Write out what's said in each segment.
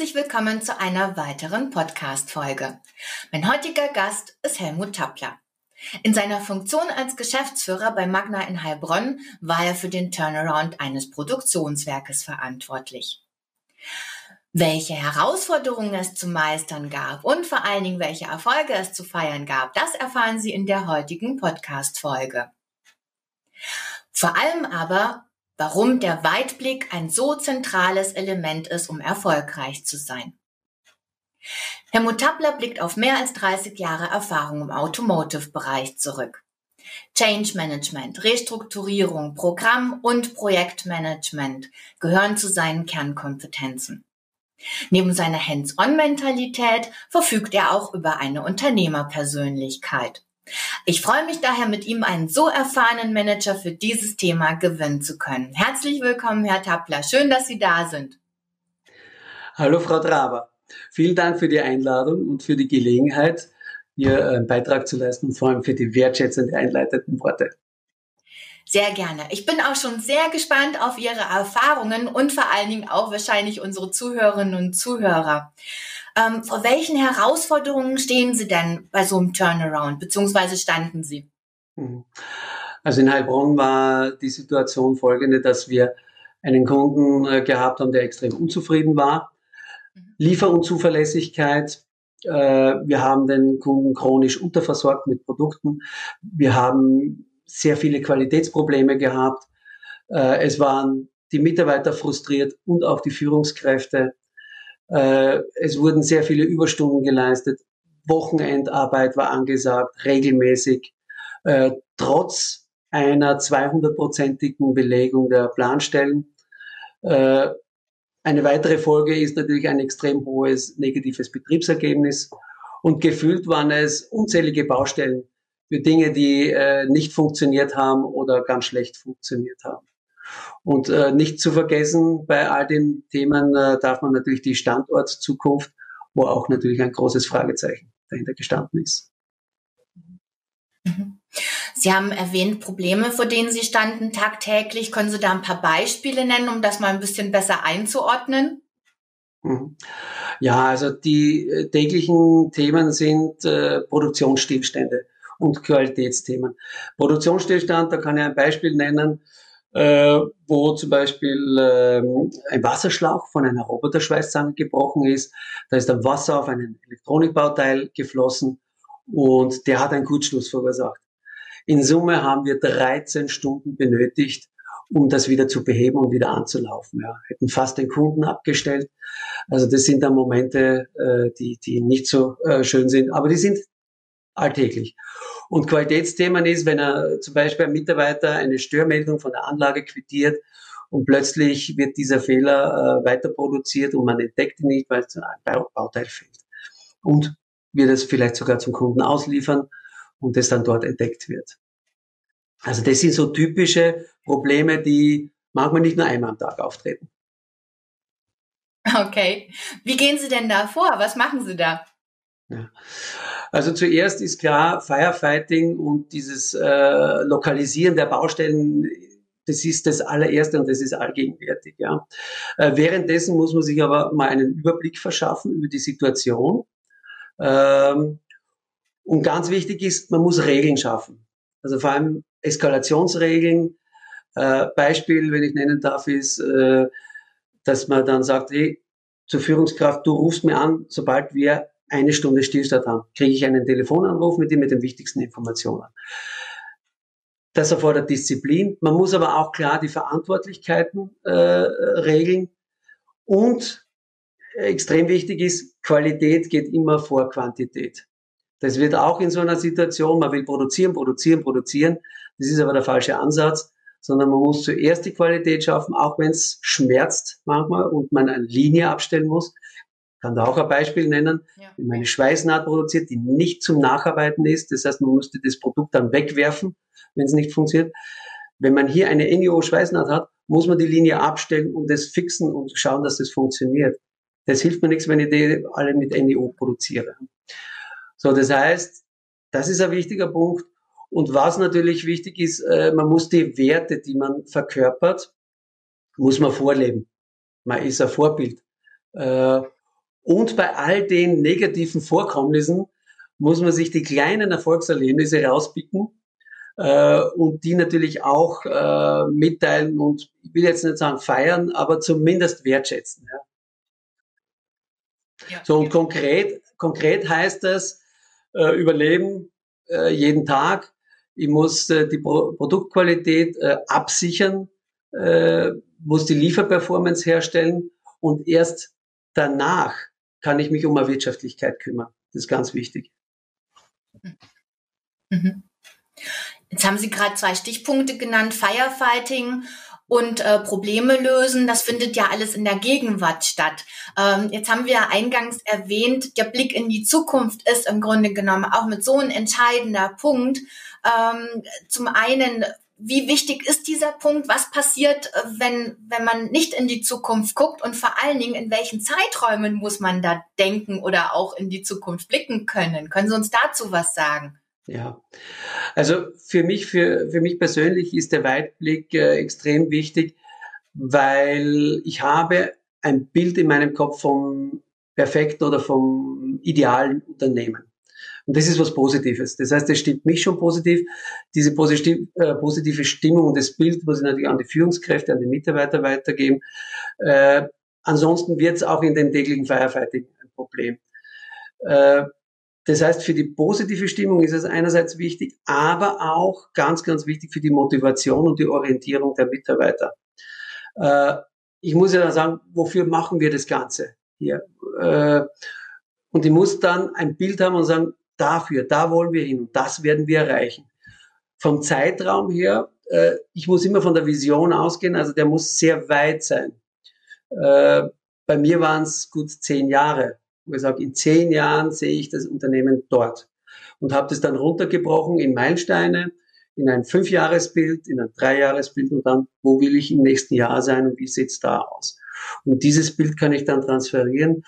Herzlich willkommen zu einer weiteren Podcast-Folge. Mein heutiger Gast ist Helmut Tappler. In seiner Funktion als Geschäftsführer bei Magna in Heilbronn war er für den Turnaround eines Produktionswerkes verantwortlich. Welche Herausforderungen es zu meistern gab und vor allen Dingen welche Erfolge es zu feiern gab, das erfahren Sie in der heutigen Podcast-Folge. Vor allem aber, warum der Weitblick ein so zentrales Element ist, um erfolgreich zu sein. Helmut Tappler blickt auf mehr als 30 Jahre Erfahrung im Automotive-Bereich zurück. Change Management, Restrukturierung, Programm- und Projektmanagement gehören zu seinen Kernkompetenzen. Neben seiner Hands-on-Mentalität verfügt er auch über eine Unternehmerpersönlichkeit. Ich freue mich daher, mit ihm einen so erfahrenen Manager für dieses Thema gewinnen zu können. Herzlich willkommen, Herr Tappler. Schön, dass Sie da sind. Hallo, Frau Traber. Vielen Dank für die Einladung und für die Gelegenheit, hier einen Beitrag zu leisten und vor allem für die wertschätzend einleitenden Worte. Sehr gerne. Ich bin auch schon sehr gespannt auf Ihre Erfahrungen und vor allen Dingen auch wahrscheinlich unsere Zuhörerinnen und Zuhörer. Ähm, vor welchen Herausforderungen stehen Sie denn bei so einem Turnaround, beziehungsweise standen Sie? Mhm. Also in Heilbronn war die Situation folgende, dass wir einen Kunden äh, gehabt haben, der extrem unzufrieden war. Mhm. Lieferunzuverlässigkeit. Äh, wir haben den Kunden chronisch unterversorgt mit Produkten. Wir haben sehr viele Qualitätsprobleme gehabt. Äh, es waren die Mitarbeiter frustriert und auch die Führungskräfte. Äh, es wurden sehr viele Überstunden geleistet. Wochenendarbeit war angesagt, regelmäßig. Äh, trotz einer 200-prozentigen Belegung der Planstellen. Eine weitere Folge ist natürlich ein extrem hohes negatives Betriebsergebnis. Und gefühlt waren es unzählige Baustellen, für Dinge, die äh, nicht funktioniert haben oder ganz schlecht funktioniert haben. Und äh, nicht zu vergessen, bei all den Themen äh, darf man natürlich die Standortzukunft, wo auch natürlich ein großes Fragezeichen dahinter gestanden ist. Mhm. Sie haben erwähnt, Probleme, vor denen Sie standen tagtäglich. Können Sie da ein paar Beispiele nennen, um das mal ein bisschen besser einzuordnen? Mhm. Ja, also die äh, täglichen Themen sind äh, Produktionsstillstände und Qualitätsthemen. Produktionsstillstand, da kann ich ein Beispiel nennen, äh, wo zum Beispiel äh, ein Wasserschlauch von einer Roboterschweißzange gebrochen ist. Da ist dann Wasser auf einen Elektronikbauteil geflossen und der hat einen Kurzschluss verursacht. In Summe haben wir 13 Stunden benötigt, um das wieder zu beheben und wieder anzulaufen. Ja. Hätten fast den Kunden abgestellt. Also das sind dann Momente, äh, die, die nicht so äh, schön sind, aber die sind alltäglich. Und Qualitätsthemen ist, wenn er zum Beispiel ein Mitarbeiter eine Störmeldung von der Anlage quittiert und plötzlich wird dieser Fehler äh, weiter produziert und man entdeckt ihn nicht, weil es ein Bauteil fehlt. Und wird es vielleicht sogar zum Kunden ausliefern und es dann dort entdeckt wird. Also das sind so typische Probleme, die manchmal nicht nur einmal am Tag auftreten. Okay. Wie gehen Sie denn da vor? Was machen Sie da? Ja. Also zuerst ist klar, Firefighting und dieses äh, Lokalisieren der Baustellen, das ist das allererste und das ist allgegenwärtig. Ja. Äh, währenddessen muss man sich aber mal einen Überblick verschaffen über die Situation. Ähm, und ganz wichtig ist, man muss Regeln schaffen. Also vor allem Eskalationsregeln. Äh, Beispiel, wenn ich nennen darf, ist, äh, dass man dann sagt, hey, zur Führungskraft, du rufst mir an, sobald wir eine Stunde Stillstand haben, kriege ich einen Telefonanruf mit ihm mit den wichtigsten Informationen. Das erfordert Disziplin. Man muss aber auch klar die Verantwortlichkeiten äh, regeln. Und extrem wichtig ist, Qualität geht immer vor Quantität. Das wird auch in so einer Situation, man will produzieren, produzieren, produzieren. Das ist aber der falsche Ansatz, sondern man muss zuerst die Qualität schaffen, auch wenn es schmerzt manchmal und man eine Linie abstellen muss kann da auch ein Beispiel nennen. Ja. Wenn man eine Schweißnaht produziert, die nicht zum Nacharbeiten ist, das heißt, man müsste das Produkt dann wegwerfen, wenn es nicht funktioniert. Wenn man hier eine NEO-Schweißnaht hat, muss man die Linie abstellen und das fixen und schauen, dass das funktioniert. Das hilft mir nichts, wenn ich die alle mit NEO produziere. So, das heißt, das ist ein wichtiger Punkt. Und was natürlich wichtig ist, äh, man muss die Werte, die man verkörpert, muss man vorleben. Man ist ein Vorbild. Und bei all den negativen Vorkommnissen muss man sich die kleinen Erfolgserlebnisse rauspicken äh, und die natürlich auch äh, mitteilen und ich will jetzt nicht sagen feiern, aber zumindest wertschätzen. Ja. Ja. So und konkret, konkret heißt das äh, Überleben äh, jeden Tag. Ich muss äh, die Pro Produktqualität äh, absichern, äh, muss die Lieferperformance herstellen und erst danach kann ich mich um eine Wirtschaftlichkeit kümmern. Das ist ganz wichtig. Mhm. Jetzt haben Sie gerade zwei Stichpunkte genannt, Firefighting und äh, Probleme lösen. Das findet ja alles in der Gegenwart statt. Ähm, jetzt haben wir eingangs erwähnt, der Blick in die Zukunft ist im Grunde genommen auch mit so ein entscheidender Punkt. Ähm, zum einen, wie wichtig ist dieser Punkt? Was passiert, äh, wenn, wenn man nicht in die Zukunft guckt? Und vor allen Dingen, in welchen Zeiträumen muss man da denken oder auch in die Zukunft blicken können? Können Sie uns dazu was sagen? Ja, also für mich, für, für mich persönlich ist der Weitblick äh, extrem wichtig, weil ich habe ein Bild in meinem Kopf vom perfekten oder vom idealen Unternehmen. Und das ist was Positives. Das heißt, es stimmt mich schon positiv. Diese äh, positive Stimmung und das Bild muss ich natürlich an die Führungskräfte, an die Mitarbeiter weitergeben. Äh, ansonsten wird es auch in dem täglichen Firefighting ein Problem. Äh, das heißt, für die positive Stimmung ist es einerseits wichtig, aber auch ganz, ganz wichtig für die Motivation und die Orientierung der Mitarbeiter. Äh, ich muss ja dann sagen, wofür machen wir das Ganze hier? Äh, und ich muss dann ein Bild haben und sagen, dafür, da wollen wir hin und das werden wir erreichen. Vom Zeitraum her, äh, ich muss immer von der Vision ausgehen, also der muss sehr weit sein. Äh, bei mir waren es gut zehn Jahre wo ich sage, in zehn Jahren sehe ich das Unternehmen dort. Und habe das dann runtergebrochen in Meilensteine, in ein Fünfjahresbild, in ein Dreijahresbild und dann, wo will ich im nächsten Jahr sein und wie sieht's da aus? Und dieses Bild kann ich dann transferieren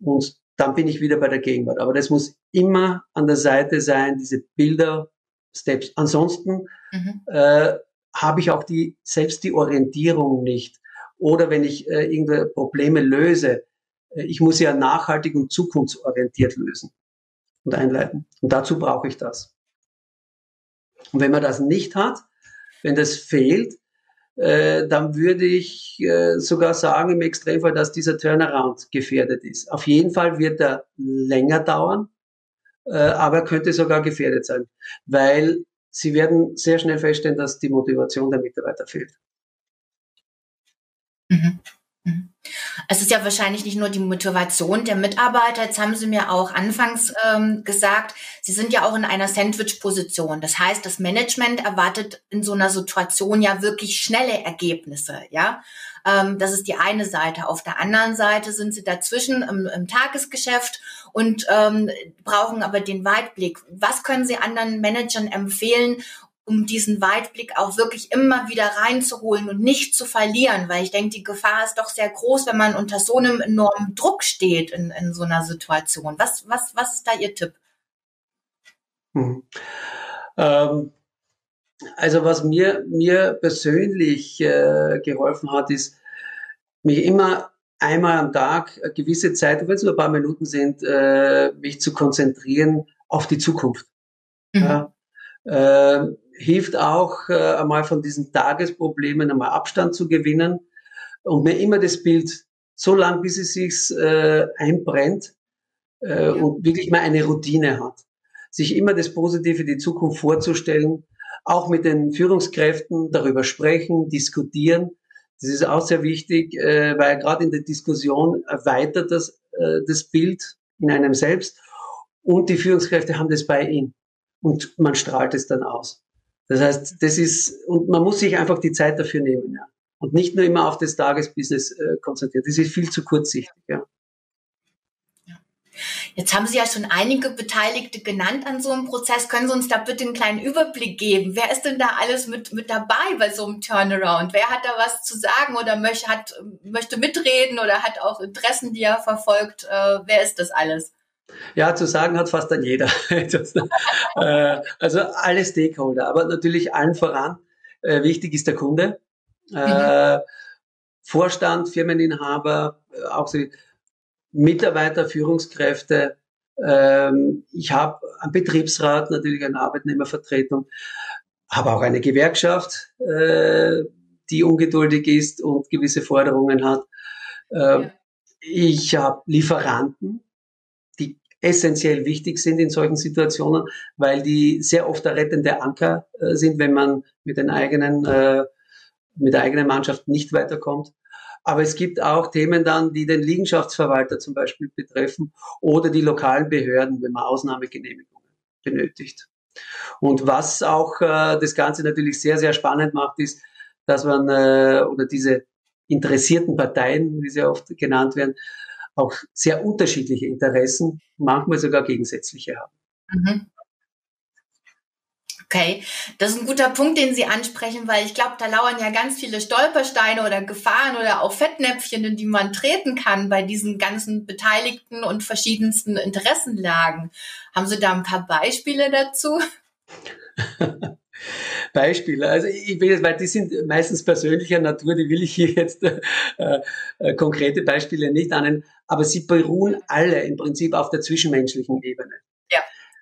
und dann bin ich wieder bei der Gegenwart. Aber das muss immer an der Seite sein, diese Bilder, Steps. Ansonsten mhm. äh, habe ich auch die, selbst die Orientierung nicht. Oder wenn ich äh, irgendwelche Probleme löse, äh, ich muss ja nachhaltig und zukunftsorientiert lösen und einleiten. Und dazu brauche ich das. Und wenn man das nicht hat, wenn das fehlt, äh, dann würde ich äh, sogar sagen im Extremfall, dass dieser Turnaround gefährdet ist. Auf jeden Fall wird er länger dauern, äh, aber er könnte sogar gefährdet sein, weil Sie werden sehr schnell feststellen, dass die Motivation der Mitarbeiter fehlt. Mhm. Es ist ja wahrscheinlich nicht nur die Motivation der Mitarbeiter. Jetzt haben Sie mir auch anfangs ähm, gesagt, Sie sind ja auch in einer Sandwich-Position. Das heißt, das Management erwartet in so einer Situation ja wirklich schnelle Ergebnisse. Ja, ähm, das ist die eine Seite. Auf der anderen Seite sind Sie dazwischen im, im Tagesgeschäft und ähm, brauchen aber den Weitblick. Was können Sie anderen Managern empfehlen, um diesen Weitblick auch wirklich immer wieder reinzuholen und nicht zu verlieren, weil ich denke, die Gefahr ist doch sehr groß, wenn man unter so einem enormen Druck steht in, in so einer Situation. Was, was, was ist da Ihr Tipp? Hm. Ähm, also was mir, mir persönlich äh, geholfen hat, ist, mich immer einmal am Tag eine gewisse Zeit, wenn es nur ein paar Minuten sind, äh, mich zu konzentrieren auf die Zukunft. Mhm. Ja, äh, hilft auch äh, einmal von diesen Tagesproblemen einmal Abstand zu gewinnen und mir immer das Bild so lang, bis es sich äh, einbrennt äh, ja. und wirklich mal eine Routine hat. Sich immer das Positive, die Zukunft vorzustellen, auch mit den Führungskräften darüber sprechen, diskutieren. Das ist auch sehr wichtig, äh, weil gerade in der Diskussion erweitert das, äh, das Bild in einem selbst und die Führungskräfte haben das bei ihnen und man strahlt es dann aus. Das heißt, das ist, und man muss sich einfach die Zeit dafür nehmen, ja. Und nicht nur immer auf das Tagesbusiness äh, konzentrieren. Das ist viel zu kurzsichtig, ja. Jetzt haben Sie ja schon einige Beteiligte genannt an so einem Prozess. Können Sie uns da bitte einen kleinen Überblick geben? Wer ist denn da alles mit, mit dabei bei so einem Turnaround? Wer hat da was zu sagen oder möchte, hat, möchte mitreden oder hat auch Interessen, die er verfolgt? Äh, wer ist das alles? Ja, zu sagen hat fast dann jeder. Äh, also alle Stakeholder, aber natürlich allen voran. Äh, wichtig ist der Kunde. Mhm. Vorstand, Firmeninhaber, auch so Mitarbeiter, Führungskräfte. Ähm, ich habe einen Betriebsrat, natürlich eine Arbeitnehmervertretung, habe auch eine Gewerkschaft, äh, die ungeduldig ist und gewisse Forderungen hat. Äh, ja. Ich habe Lieferanten, essentiell wichtig sind in solchen Situationen, weil die sehr oft der rettende Anker äh, sind, wenn man mit den eigenen, äh, mit der eigenen Mannschaft nicht weiterkommt. Aber es gibt auch Themen dann, die den Liegenschaftsverwalter zum Beispiel betreffen oder die lokalen Behörden, wenn man Ausnahmegenehmigungen benötigt. Und was auch äh, das Ganze natürlich sehr, sehr spannend macht, ist, dass man äh, oder diese interessierten Parteien, wie sie oft genannt werden, auch sehr unterschiedliche Interessen, manchmal sogar gegensätzliche haben. Mhm. Okay, das ist ein guter Punkt, den Sie ansprechen, weil ich glaube, da lauern ja ganz viele Stolpersteine oder Gefahren oder auch Fettnäpfchen, in die man treten kann bei diesen ganzen beteiligten und verschiedensten Interessenlagen. Haben Sie da ein paar Beispiele dazu? Beispiele. Also ich will jetzt, weil die sind meistens persönlicher Natur, die will ich hier jetzt äh, äh, konkrete Beispiele nicht annehmen, aber sie beruhen alle im Prinzip auf der zwischenmenschlichen Ebene.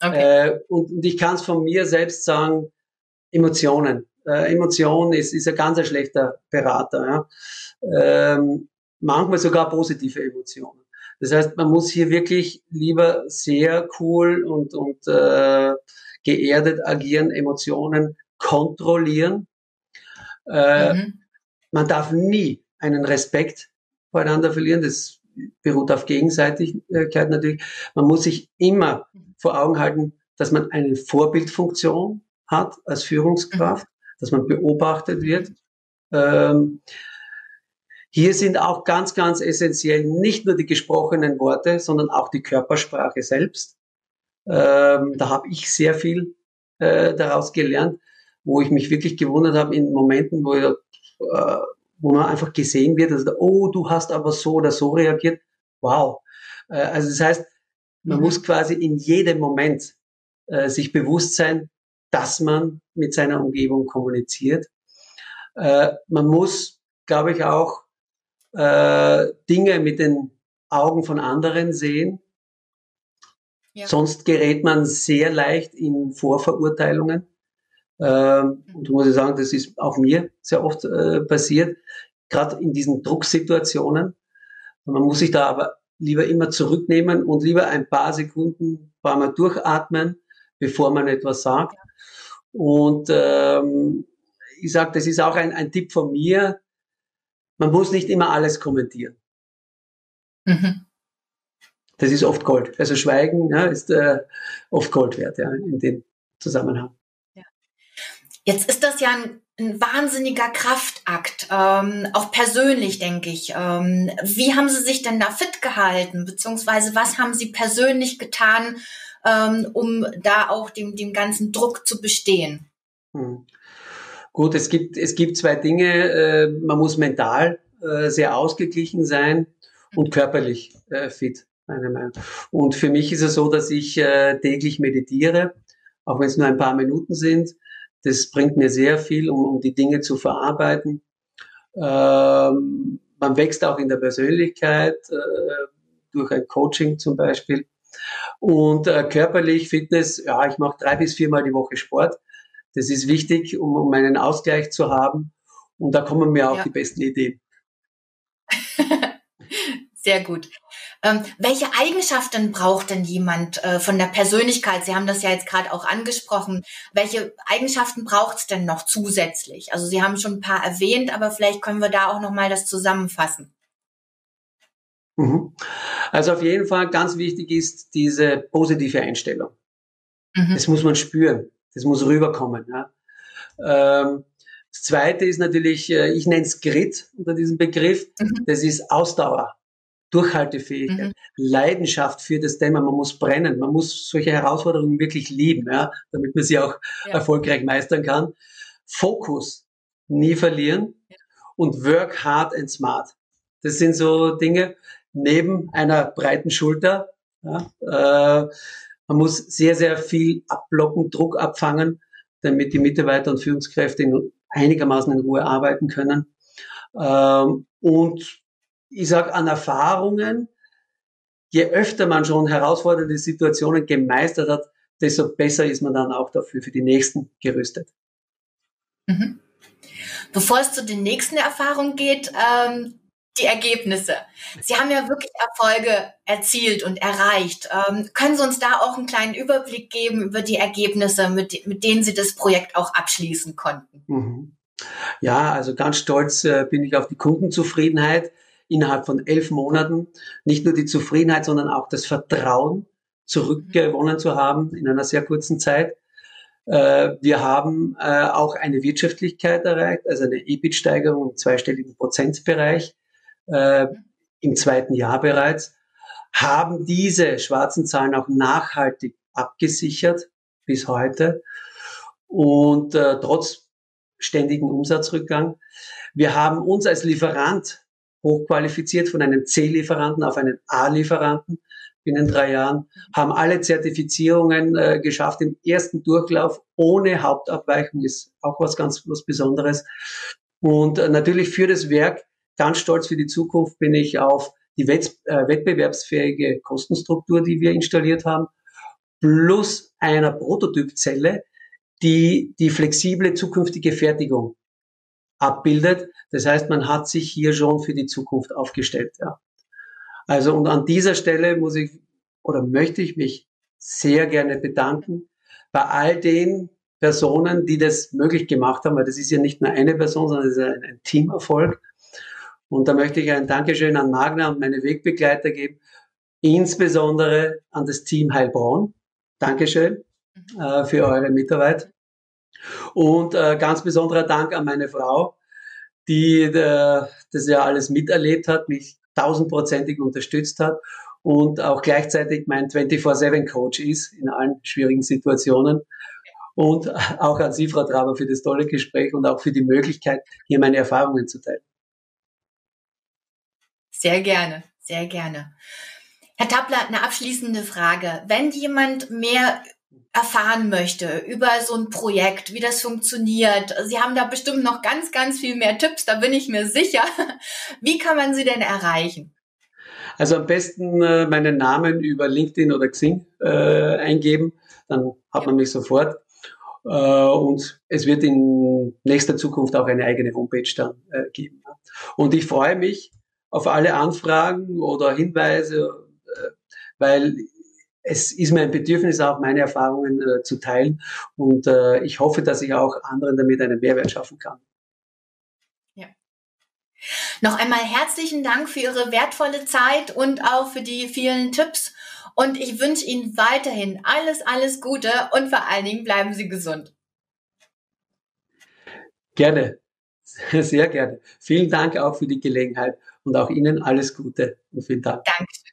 Okay. Äh, und, und ich kann es von mir selbst sagen, Emotionen. Äh, Emotion ist, ist ein ganz ein schlechter Berater. Ja? Ähm, manchmal sogar positive Emotionen. Das heißt, man muss hier wirklich lieber sehr cool und, und äh, geerdet agieren, Emotionen kontrollieren. Äh, mhm. Man darf nie einen Respekt voreinander verlieren. Das beruht auf Gegenseitigkeit natürlich. Man muss sich immer vor Augen halten, dass man eine Vorbildfunktion hat als Führungskraft, mhm. dass man beobachtet wird. Ähm, hier sind auch ganz, ganz essentiell nicht nur die gesprochenen Worte, sondern auch die Körpersprache selbst. Ähm, da habe ich sehr viel äh, daraus gelernt, wo ich mich wirklich gewundert habe in Momenten, wo, äh, wo man einfach gesehen wird, also, oh, du hast aber so oder so reagiert. Wow. Äh, also das heißt, man mhm. muss quasi in jedem Moment äh, sich bewusst sein, dass man mit seiner Umgebung kommuniziert. Äh, man muss, glaube ich, auch äh, Dinge mit den Augen von anderen sehen. Ja. Sonst gerät man sehr leicht in Vorverurteilungen. Ähm, und muss ich sagen, das ist auch mir sehr oft äh, passiert, gerade in diesen Drucksituationen. Man muss sich da aber lieber immer zurücknehmen und lieber ein paar Sekunden, paar Mal durchatmen, bevor man etwas sagt. Und ähm, ich sage, das ist auch ein, ein Tipp von mir. Man muss nicht immer alles kommentieren. Mhm. Das ist oft Gold. Also Schweigen ja, ist äh, oft Gold wert ja, in dem Zusammenhang. Ja. Jetzt ist das ja ein ein wahnsinniger Kraftakt, ähm, auch persönlich, denke ich. Ähm, wie haben Sie sich denn da fit gehalten, beziehungsweise was haben Sie persönlich getan, ähm, um da auch dem, dem ganzen Druck zu bestehen? Hm. Gut, es gibt, es gibt zwei Dinge. Äh, man muss mental äh, sehr ausgeglichen sein und körperlich äh, fit, meiner Meinung. Und für mich ist es so, dass ich äh, täglich meditiere, auch wenn es nur ein paar Minuten sind das bringt mir sehr viel, um, um die Dinge zu verarbeiten. Ähm, man wächst auch in der Persönlichkeit äh, durch ein Coaching zum Beispiel. Und äh, körperlich, Fitness, ja, ich mache drei bis viermal die Woche Sport. Das ist wichtig, um, um einen Ausgleich zu haben. Und da kommen mir auch ja. die besten Ideen. Sehr gut. Ähm, welche Eigenschaften braucht denn jemand äh, von der Persönlichkeit? Sie haben das ja jetzt gerade auch angesprochen. Welche Eigenschaften braucht es denn noch zusätzlich? Also Sie haben schon ein paar erwähnt, aber vielleicht können wir da auch noch mal das zusammenfassen. Mhm. Also auf jeden Fall ganz wichtig ist diese positive Einstellung. Mhm. Das muss man spüren. Das muss rüberkommen. Ja. Ähm, das zweite ist natürlich, äh, ich nenne es Grit unter diesem Begriff. Mhm. Das ist Ausdauer. Durchhaltefähigkeit, mhm. Leidenschaft für das Thema. Man muss brennen, man muss solche Herausforderungen wirklich lieben, ja, damit man sie auch ja. erfolgreich meistern kann. Fokus nie verlieren und work hard and smart. Das sind so Dinge neben einer breiten Schulter. Ja, äh, man muss sehr, sehr viel abblocken, Druck abfangen, damit die Mitarbeiter und Führungskräfte in, einigermaßen in Ruhe arbeiten können. Ähm, und ich sage an Erfahrungen, je öfter man schon herausfordernde Situationen gemeistert hat, desto besser ist man dann auch dafür für die nächsten gerüstet. Mhm. Bevor es zu den nächsten Erfahrungen geht, ähm, die Ergebnisse. Sie haben ja wirklich Erfolge erzielt und erreicht. Ähm, können Sie uns da auch einen kleinen Überblick geben über die Ergebnisse, mit, mit denen Sie das Projekt auch abschließen konnten? Mhm. Ja, also ganz stolz äh, bin ich auf die Kundenzufriedenheit innerhalb von elf Monaten. Nicht nur die Zufriedenheit, sondern auch das Vertrauen zurückgewonnen zu haben in einer sehr kurzen Zeit. Äh, wir haben äh, auch eine Wirtschaftlichkeit erreicht, also eine EBIT-Steigerung im zweistelligen Prozentbereich äh, im zweiten Jahr bereits, haben diese schwarzen Zahlen auch nachhaltig abgesichert bis heute und trotz ständigen Umsatzrückgang. Wir haben uns als Lieferant hochqualifiziert von einem C-Lieferanten auf einen A-Lieferanten binnen drei Jahren, haben alle Zertifizierungen äh, geschafft im ersten Durchlauf ohne Hauptabweichung, ist auch was ganz was Besonderes. Und äh, natürlich für das Werk ganz stolz für die Zukunft bin ich auf die Wett äh, wettbewerbsfähige Kostenstruktur, die wir installiert haben, plus einer Prototypzelle, die die flexible zukünftige Fertigung abbildet. Das heißt, man hat sich hier schon für die Zukunft aufgestellt. Ja. Also und an dieser Stelle muss ich oder möchte ich mich sehr gerne bedanken bei all den Personen, die das möglich gemacht haben, weil das ist ja nicht nur eine Person, sondern es ist ein, ein Teamerfolg. Und da möchte ich ein Dankeschön an Magna und meine Wegbegleiter geben, insbesondere an das Team Heilbronn. Dankeschön äh, für eure Mitarbeit. Und äh, ganz besonderer Dank an meine Frau, die äh, das ja alles miterlebt hat, mich tausendprozentig unterstützt hat und auch gleichzeitig mein 24-7-Coach ist in allen schwierigen Situationen. Und auch an Sie, Frau Traber, für das tolle Gespräch und auch für die Möglichkeit, hier meine Erfahrungen zu teilen. Sehr gerne, sehr gerne. Herr Tappler, eine abschließende Frage. Wenn jemand mehr erfahren möchte über so ein Projekt, wie das funktioniert. Sie haben da bestimmt noch ganz, ganz viel mehr Tipps, da bin ich mir sicher. Wie kann man sie denn erreichen? Also am besten äh, meinen Namen über LinkedIn oder Xing äh, eingeben, dann hat man mich sofort. Äh, und es wird in nächster Zukunft auch eine eigene Homepage dann äh, geben. Und ich freue mich auf alle Anfragen oder Hinweise, äh, weil es ist mein Bedürfnis, auch meine Erfahrungen äh, zu teilen. Und äh, ich hoffe, dass ich auch anderen damit einen Mehrwert schaffen kann. Ja. Noch einmal herzlichen Dank für Ihre wertvolle Zeit und auch für die vielen Tipps. Und ich wünsche Ihnen weiterhin alles, alles Gute und vor allen Dingen bleiben Sie gesund. Gerne, sehr gerne. Vielen Dank auch für die Gelegenheit und auch Ihnen alles Gute und vielen Dank. Dankeschön.